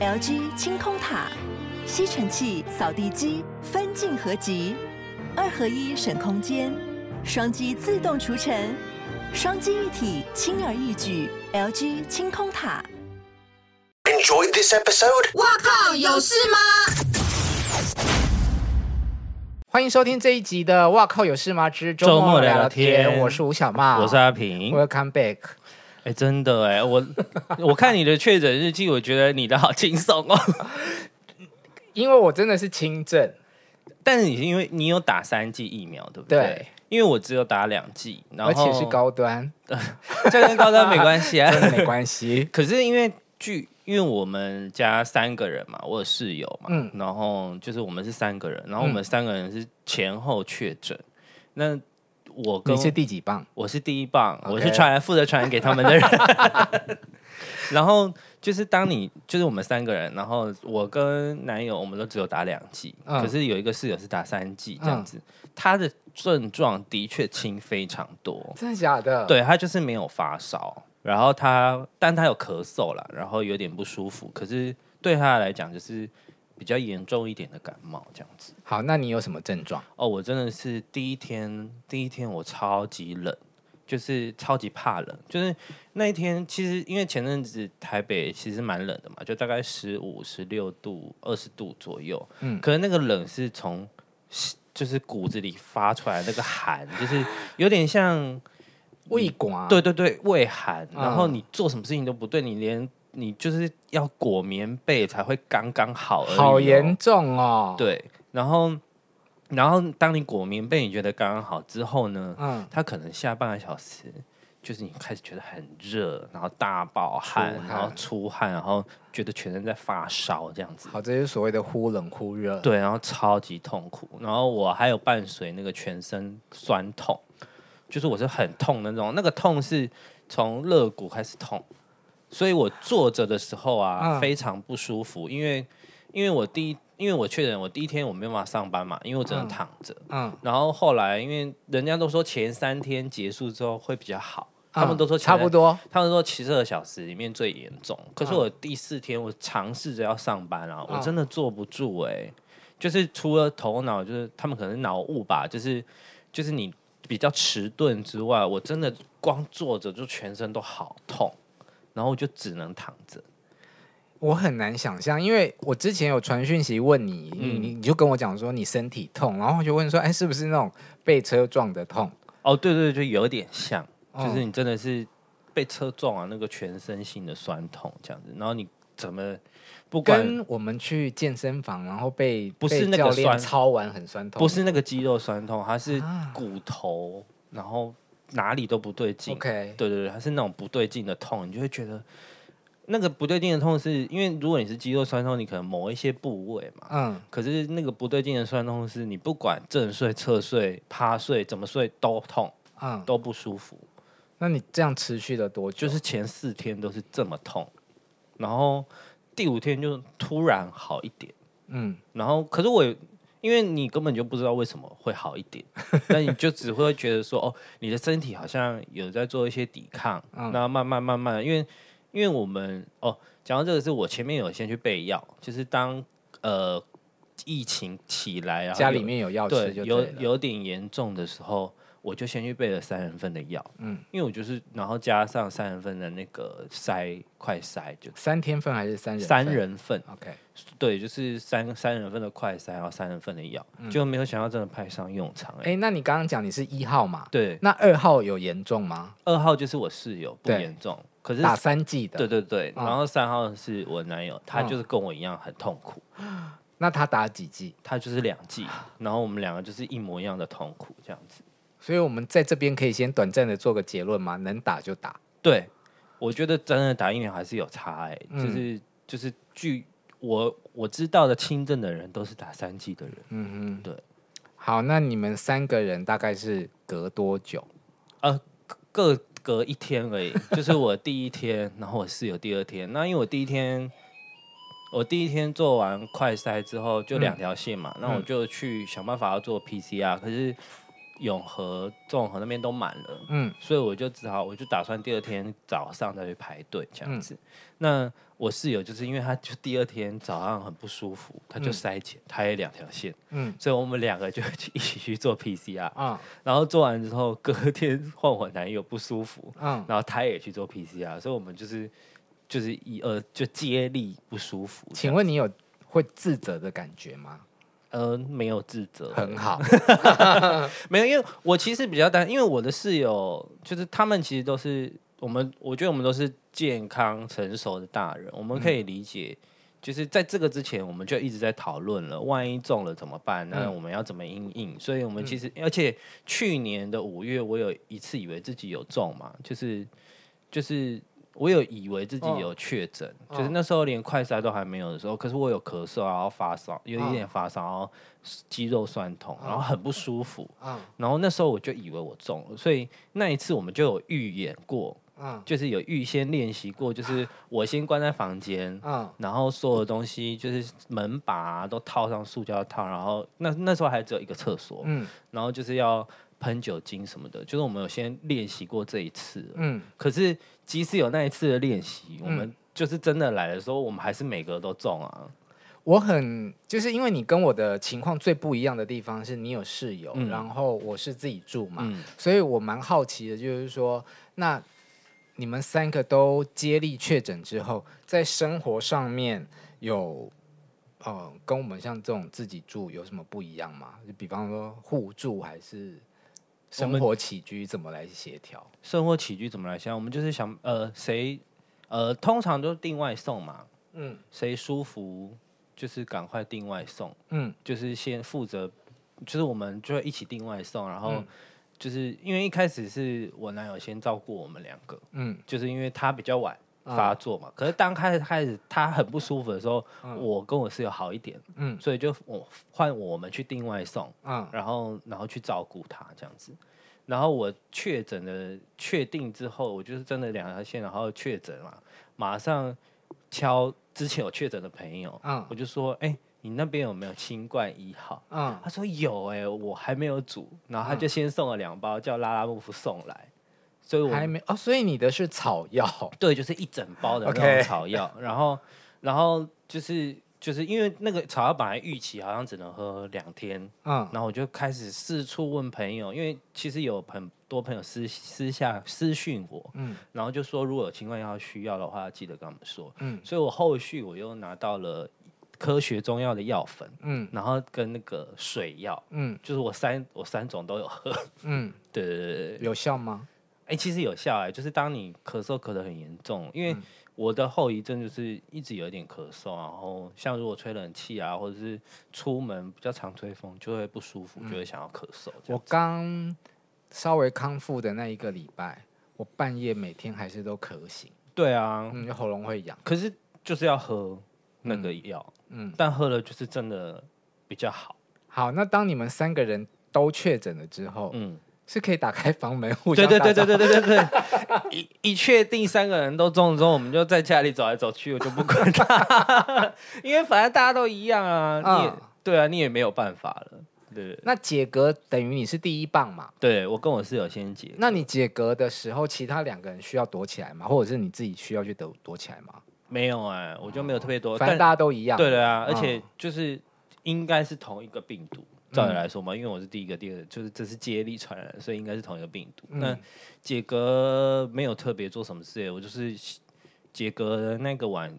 LG 清空塔，吸尘器、扫地机分镜合集，二合一省空间，双击自动除尘，双击一体轻而易举。LG 清空塔。Enjoy this episode。哇靠，有事吗？欢迎收听这一集的《哇靠有事吗之周末聊聊天》，我是吴小茂，我是阿平，Welcome back。哎，真的哎，我我看你的确诊日记，我觉得你的好轻松哦，因为我真的是轻症，但是你是因为你有打三剂疫苗，对不对？对，因为我只有打两剂，然后而且是高端，这跟高端没关系啊，真的没关系。可是因为据。因为我们家三个人嘛，我有室友嘛，嗯，然后就是我们是三个人，然后我们三个人是前后确诊。嗯、那我跟你是第几棒？我是第一棒，Okay. 我是传负责传染给他们的人。然后就是当你就是我们三个人，然后我跟男友我们都只有打两剂，嗯、可是有一个室友是打三剂这样子，嗯、他的症状的确轻非常多，真的假的？对，他就是没有发烧。然后他，但他有咳嗽了，然后有点不舒服。可是对他来讲，就是比较严重一点的感冒这样子。好，那你有什么症状？哦，我真的是第一天，第一天我超级冷，就是超级怕冷。就是那一天，其实因为前阵子台北其实蛮冷的嘛，就大概十五、十六度、二十度左右。嗯，可是那个冷是从就是骨子里发出来，那个寒就是有点像。胃寒，对对对，胃寒，嗯、然后你做什么事情都不对，你连你就是要裹棉被才会刚刚好而已，好严重哦。对，然后然后当你裹棉被，你觉得刚刚好之后呢，嗯，他可能下半个小时，就是你开始觉得很热，然后大爆汗，汗然后出汗，然后觉得全身在发烧这样子。好，这就是所谓的忽冷忽热。对，然后超级痛苦，然后我还有伴随那个全身酸痛。就是我是很痛的那种，那个痛是从肋骨开始痛，所以我坐着的时候啊、嗯、非常不舒服，因为因为我第一因为我确诊我第一天我没办法上班嘛，因为我只能躺着，嗯，嗯。然后后来因为人家都说前三天结束之后会比较好，嗯、他们都说差不多，他们说七十二小时里面最严重，可是我第四天我尝试着要上班啊，嗯、我真的坐不住哎、欸，就是除了头脑就是他们可能脑雾吧，就是就是你。比较迟钝之外，我真的光坐着就全身都好痛，然后就只能躺着。我很难想象，因为我之前有传讯息问你，嗯、你你就跟我讲说你身体痛，然后我就问说，哎，是不是那种被车撞的痛？哦，对对，就有点像，就是你真的是被车撞啊，那个全身性的酸痛这样子，然后你怎么？不跟我们去健身房，然后被不是那个酸操完很酸痛，不是那个肌肉酸痛，它是骨头，啊、然后哪里都不对劲。OK，对对对，它是那种不对劲的痛，你就会觉得那个不对劲的痛是，是因为如果你是肌肉酸痛，你可能某一些部位嘛，嗯，可是那个不对劲的酸痛是你不管正睡、侧睡、趴睡怎么睡都痛，嗯，都不舒服。那你这样持续了多久？就是前四天都是这么痛，然后。第五天就突然好一点，嗯，然后可是我，因为你根本就不知道为什么会好一点，那你就只会觉得说，哦，你的身体好像有在做一些抵抗，嗯，然后慢慢慢慢，因为因为我们哦，讲到这个是我前面有先去备药，就是当呃疫情起来，然后家里面有药吃有有点严重的时候。我就先去备了三人份的药，嗯，因为我就是，然后加上三人份的那个筛快筛，就三天份还是三人三人份？OK，对，就是三三人份的快筛，然后三人份的药，嗯、就没有想到真的派上用场。哎、欸，那你刚刚讲你是一号嘛？对，那二号有严重吗？二号就是我室友，不严重，可是打三剂的，对对对，然后三号是我男友，他就是跟我一样很痛苦。嗯、那他打几剂？他就是两剂，然后我们两个就是一模一样的痛苦，这样子。所以，我们在这边可以先短暂的做个结论吗？能打就打。对，我觉得真的打疫苗还是有差哎、欸，嗯、就是就是据我我知道的轻症的人都是打三剂的人。嗯嗯，对。好，那你们三个人大概是隔多久？呃，各隔一天而已。就是我第一天，然后我室友第二天。那因为我第一天，我第一天做完快筛之后就两条线嘛，那、嗯、我就去想办法要做 PCR，可是。永和、中和那边都满了，嗯，所以我就只好，我就打算第二天早上再去排队这样子。嗯、那我室友就是因为他就第二天早上很不舒服，他就筛检，他也两条线，嗯，所以我们两个就一起去做 PCR 啊，然后做完之后隔天换我男友不舒服，嗯，然后他也去做 PCR，所以我们就是就是一呃就接力不舒服。请问你有会自责的感觉吗？呃，没有自责，很好，没有，因为我其实比较担，因为我的室友就是他们其实都是我们，我觉得我们都是健康成熟的大人，我们可以理解，嗯、就是在这个之前我们就一直在讨论了，万一中了怎么办？那我们要怎么应应？所以我们其实，嗯、而且去年的五月，我有一次以为自己有中嘛，就是就是。我有以为自己有确诊，哦、就是那时候连快筛都还没有的时候，可是我有咳嗽，然后发烧，有一点发烧，然后肌肉酸痛，然后很不舒服。嗯、然后那时候我就以为我中了，所以那一次我们就有预演过，嗯、就是有预先练习过，就是我先关在房间，嗯、然后所有的东西就是门把、啊、都套上塑胶套，然后那那时候还只有一个厕所，嗯、然后就是要。喷酒精什么的，就是我们有先练习过这一次。嗯，可是即使有那一次的练习，嗯、我们就是真的来的时候，我们还是每个都中啊。我很就是因为你跟我的情况最不一样的地方是你有室友，嗯、然后我是自己住嘛，嗯、所以我蛮好奇的，就是说，那你们三个都接力确诊之后，在生活上面有呃跟我们像这种自己住有什么不一样吗？就比方说互助还是？生活起居怎么来协调？生活起居怎么来协调？我们就是想，呃，谁，呃，通常都订外送嘛，嗯，谁舒服就是赶快订外送，嗯，就是先负责，就是我们就会一起订外送，然后就是因为一开始是我男友先照顾我们两个，嗯，就是因为他比较晚。发作嘛？可是当开始开始他很不舒服的时候，嗯、我跟我室友好一点，嗯，所以就我换我们去订外送，嗯，然后然后去照顾他这样子。然后我确诊的确定之后，我就是真的两条线，然后确诊嘛，马上敲之前有确诊的朋友，嗯，我就说，哎、欸，你那边有没有新冠一号？嗯，他说有、欸，哎，我还没有煮，然后他就先送了两包，叫拉拉木夫送来。所以我还没哦，所以你的是草药，对，就是一整包的那种草药。然后，然后就是就是因为那个草药本来预期好像只能喝两天，嗯，然后我就开始四处问朋友，因为其实有很多朋友私私下私讯我，嗯，然后就说如果有情况要需要的话，记得跟我们说，嗯，所以我后续我又拿到了科学中药的药粉，嗯，然后跟那个水药，嗯，就是我三我三种都有喝，嗯，对对对对，有效吗？哎、欸，其实有效哎，就是当你咳嗽咳得很严重，因为我的后遗症就是一直有一点咳嗽，然后像如果吹冷气啊，或者是出门比较常吹风，就会不舒服，就会想要咳嗽。我刚稍微康复的那一个礼拜，我半夜每天还是都咳醒。对啊，嗯，喉咙会痒，可是就是要喝那个药，嗯，但喝了就是真的比较好。好，那当你们三个人都确诊了之后，嗯。是可以打开房门，互相对对对对对对对对。一一确定三个人都中了之后，我们就在家里走来走去，我就不管他，因为反正大家都一样啊。你也、嗯、对啊，你也没有办法了。对，对，那解隔等于你是第一棒嘛？对，我跟我室友先解。那你解隔的时候，其他两个人需要躲起来吗？或者是你自己需要去躲躲起来吗？没有哎、欸，我就没有特别多，反正大家都一样。对的啊，而且就是应该是同一个病毒。照理来说嘛，因为我是第一个，第二个就是这是接力传染，所以应该是同一个病毒。嗯、那解隔没有特别做什么事，我就是解隔的那个晚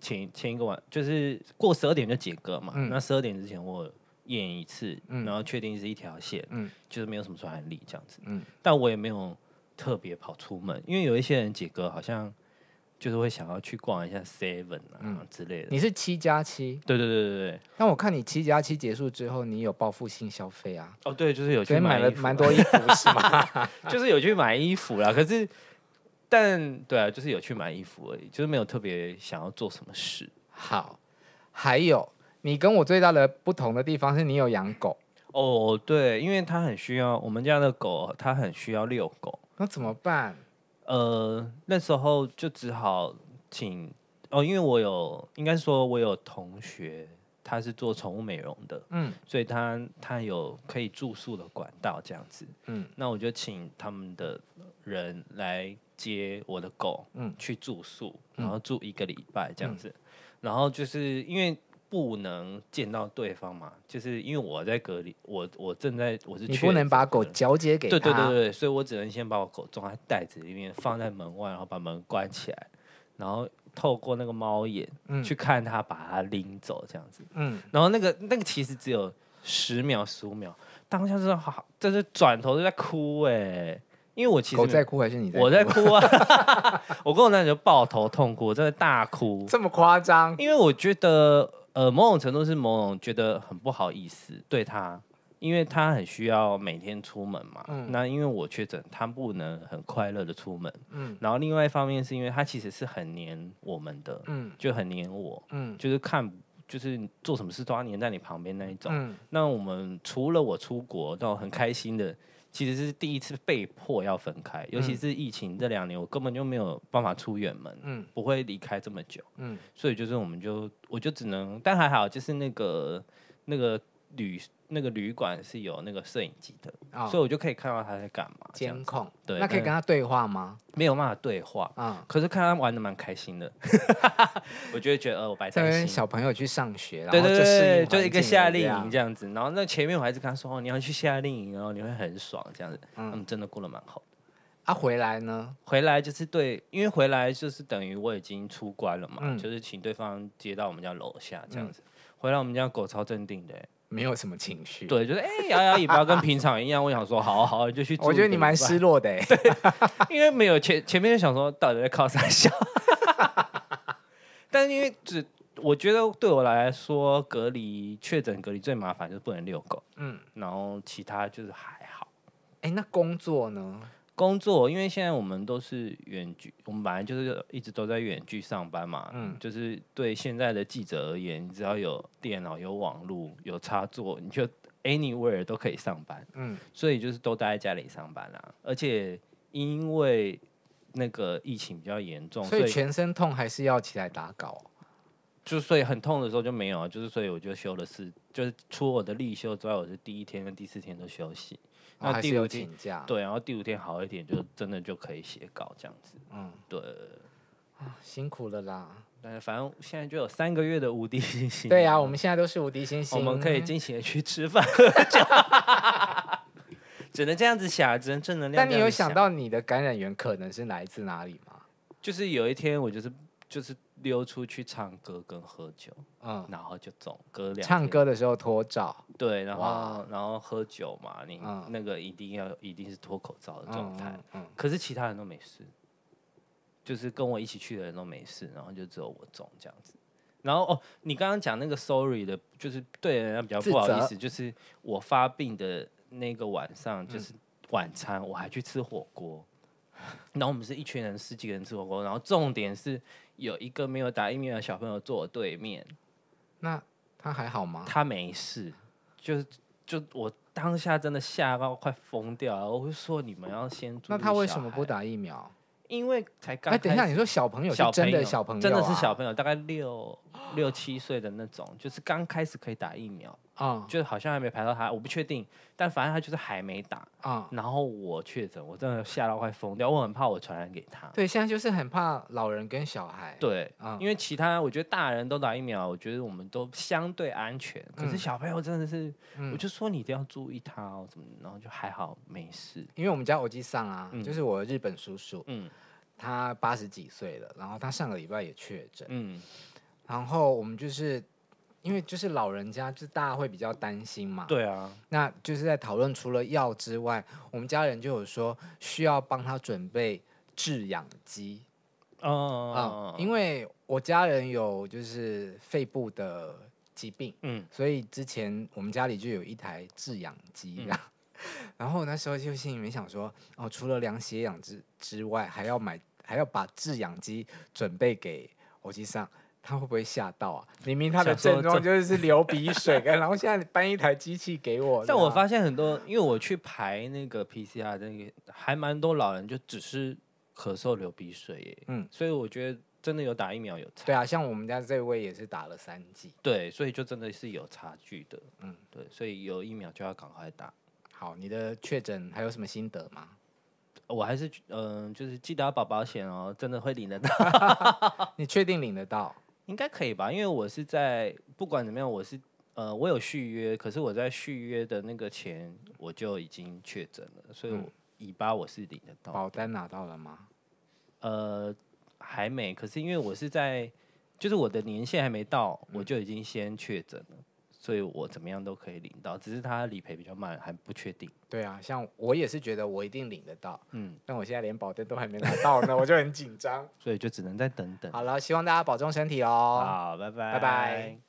前前一个晚，就是过十二点就解隔嘛。嗯、那十二点之前我验一次，嗯、然后确定是一条线，嗯、就是没有什么传染力这样子。嗯、但我也没有特别跑出门，因为有一些人解隔好像。就是会想要去逛一下 Seven 啊、嗯、之类的。你是七加七？对对对对对。那我看你七加七结束之后，你有报复性消费啊？哦，对，就是有去买，买了蛮多衣服，是吗？就是有去买衣服啦。可是，但对啊，就是有去买衣服而已，就是没有特别想要做什么事。好，还有你跟我最大的不同的地方是你有养狗。哦，对，因为它很需要我们家的狗，它很需要遛狗。那怎么办？呃，那时候就只好请哦，因为我有，应该说我有同学，他是做宠物美容的，嗯，所以他他有可以住宿的管道这样子，嗯，那我就请他们的人来接我的狗，嗯，去住宿，然后住一个礼拜这样子，嗯、然后就是因为。不能见到对方嘛，就是因为我在隔离，我我正在我是你不能把狗交接给他，对对对对，所以我只能先把我狗装在袋子里面，放在门外，然后把门关起来，然后透过那个猫眼、嗯、去看他把它拎走这样子，嗯，然后那个那个其实只有十秒十五秒，当下是好，就是转头就在哭哎、欸，因为我其实狗在哭还是你在哭？我在哭啊，我跟我男友抱头痛哭，真的大哭，这么夸张？因为我觉得。呃，某种程度是某种觉得很不好意思对他，因为他很需要每天出门嘛。嗯。那因为我确诊，他不能很快乐的出门。嗯。然后另外一方面是因为他其实是很黏我们的。嗯。就很黏我。嗯。就是看，就是做什么事都要黏在你旁边那一种。嗯。那我们除了我出国，到很开心的。其实是第一次被迫要分开，尤其是疫情这两年，我根本就没有办法出远门，嗯，不会离开这么久，嗯，所以就是我们就我就只能，但还好，就是那个那个旅。那个旅馆是有那个摄影机的，哦、所以我就可以看到他在干嘛。监控，对，那可以跟他对话吗？没有办法对话，嗯，可是看他玩的蛮开心的，我就会觉得呃，我白担心。小朋友去上学，对对对，就一个夏令营这样子。然后那前面我还是跟他说，哦，你要去夏令营，然后你会很爽这样子。嗯，嗯，真的过得蛮好的。啊，回来呢？回来就是对，因为回来就是等于我已经出关了嘛，嗯、就是请对方接到我们家楼下这样子。嗯、回来我们家狗超镇定的。没有什么情绪，对，就是哎，摇摇尾巴跟平常一样。我想说，好好，就去。我觉得你蛮失落的，对，因为没有前前面就想说，到底在靠啥笑？但是因为只我觉得对我来说，隔离确诊隔离最麻烦就是不能遛狗，嗯，然后其他就是还好。哎，那工作呢？工作，因为现在我们都是远距，我们本来就是一直都在远距上班嘛。嗯，就是对现在的记者而言，你只要有电脑、有网络、有插座，你就 anywhere 都可以上班。嗯，所以就是都待在家里上班啦。而且因为那个疫情比较严重，所以全身痛还是要起来打稿。就所以很痛的时候就没有，就是所以我就休了四，就是除我的例休之外，我是第一天跟第四天都休息。那第五天对，然后第五天好一点，就真的就可以写稿这样子。嗯，对，啊，辛苦了啦。但是反正现在就有三个月的无敌星星。对呀、啊，我们现在都是无敌星星，我们可以尽情的去吃饭喝酒，只能这样子想，只能正能量。但你有想到你的感染源可能是来自哪里吗？就是有一天我就是就是。溜出去唱歌跟喝酒，嗯，然后就中隔两。唱歌的时候脱罩，对，然后然后喝酒嘛，你那个一定要一定是脱口罩的状态，嗯，可是其他人都没事，就是跟我一起去的人都没事，然后就只有我中这样子。然后哦，你刚刚讲那个 sorry 的，就是对人家比较不好意思，就是我发病的那个晚上，就是晚餐我还去吃火锅。然后我们是一群人，十几个人吃火锅。然后重点是有一个没有打疫苗的小朋友坐我对面。那他还好吗？他没事，就就我当下真的吓到快疯掉了。我会说你们要先。那他为什么不打疫苗？因为才刚。哎，等一下，你说小朋友是真的小朋友，真的是小朋友，大概六六七岁的那种，就是刚开始可以打疫苗。啊，就好像还没排到他，我不确定，但反正他就是还没打啊。然后我确诊，我真的吓到快疯掉，我很怕我传染给他。对，现在就是很怕老人跟小孩。对，因为其他我觉得大人都打疫苗，我觉得我们都相对安全。可是小朋友真的是，我就说你一定要注意他哦，怎么？然后就还好没事。因为我们家欧吉桑啊，就是我日本叔叔，嗯，他八十几岁了，然后他上个礼拜也确诊，嗯，然后我们就是。因为就是老人家，就大家会比较担心嘛。对啊，那就是在讨论除了药之外，我们家人就有说需要帮他准备制氧机。哦，因为我家人有就是肺部的疾病，嗯，所以之前我们家里就有一台制氧机，嗯、然后那时候就心里面想说，哦，除了量血氧之之外，还要买，还要把制氧机准备给我机上。他会不会吓到啊？明明他的症状就是流鼻水，然后现在搬一台机器给我。但我发现很多，因为我去排那个 PCR，那个还蛮多老人就只是咳嗽流鼻水耶。嗯，所以我觉得真的有打疫苗有差。对啊，像我们家这位也是打了三剂。对，所以就真的是有差距的。嗯，对，所以有疫苗就要赶快打。好，你的确诊还有什么心得吗？我还是嗯、呃，就是记得要保保险哦，真的会领得到。你确定领得到？应该可以吧，因为我是在不管怎么样，我是呃，我有续约，可是我在续约的那个前我就已经确诊了，所以我尾巴我是领得到。保单拿到了吗？呃，还没。可是因为我是在，就是我的年限还没到，我就已经先确诊了。所以我怎么样都可以领到，只是他理赔比较慢，还不确定。对啊，像我也是觉得我一定领得到，嗯，但我现在连保单都还没拿到呢，我就很紧张，所以就只能再等等。好了，希望大家保重身体哦。好，拜拜，拜拜。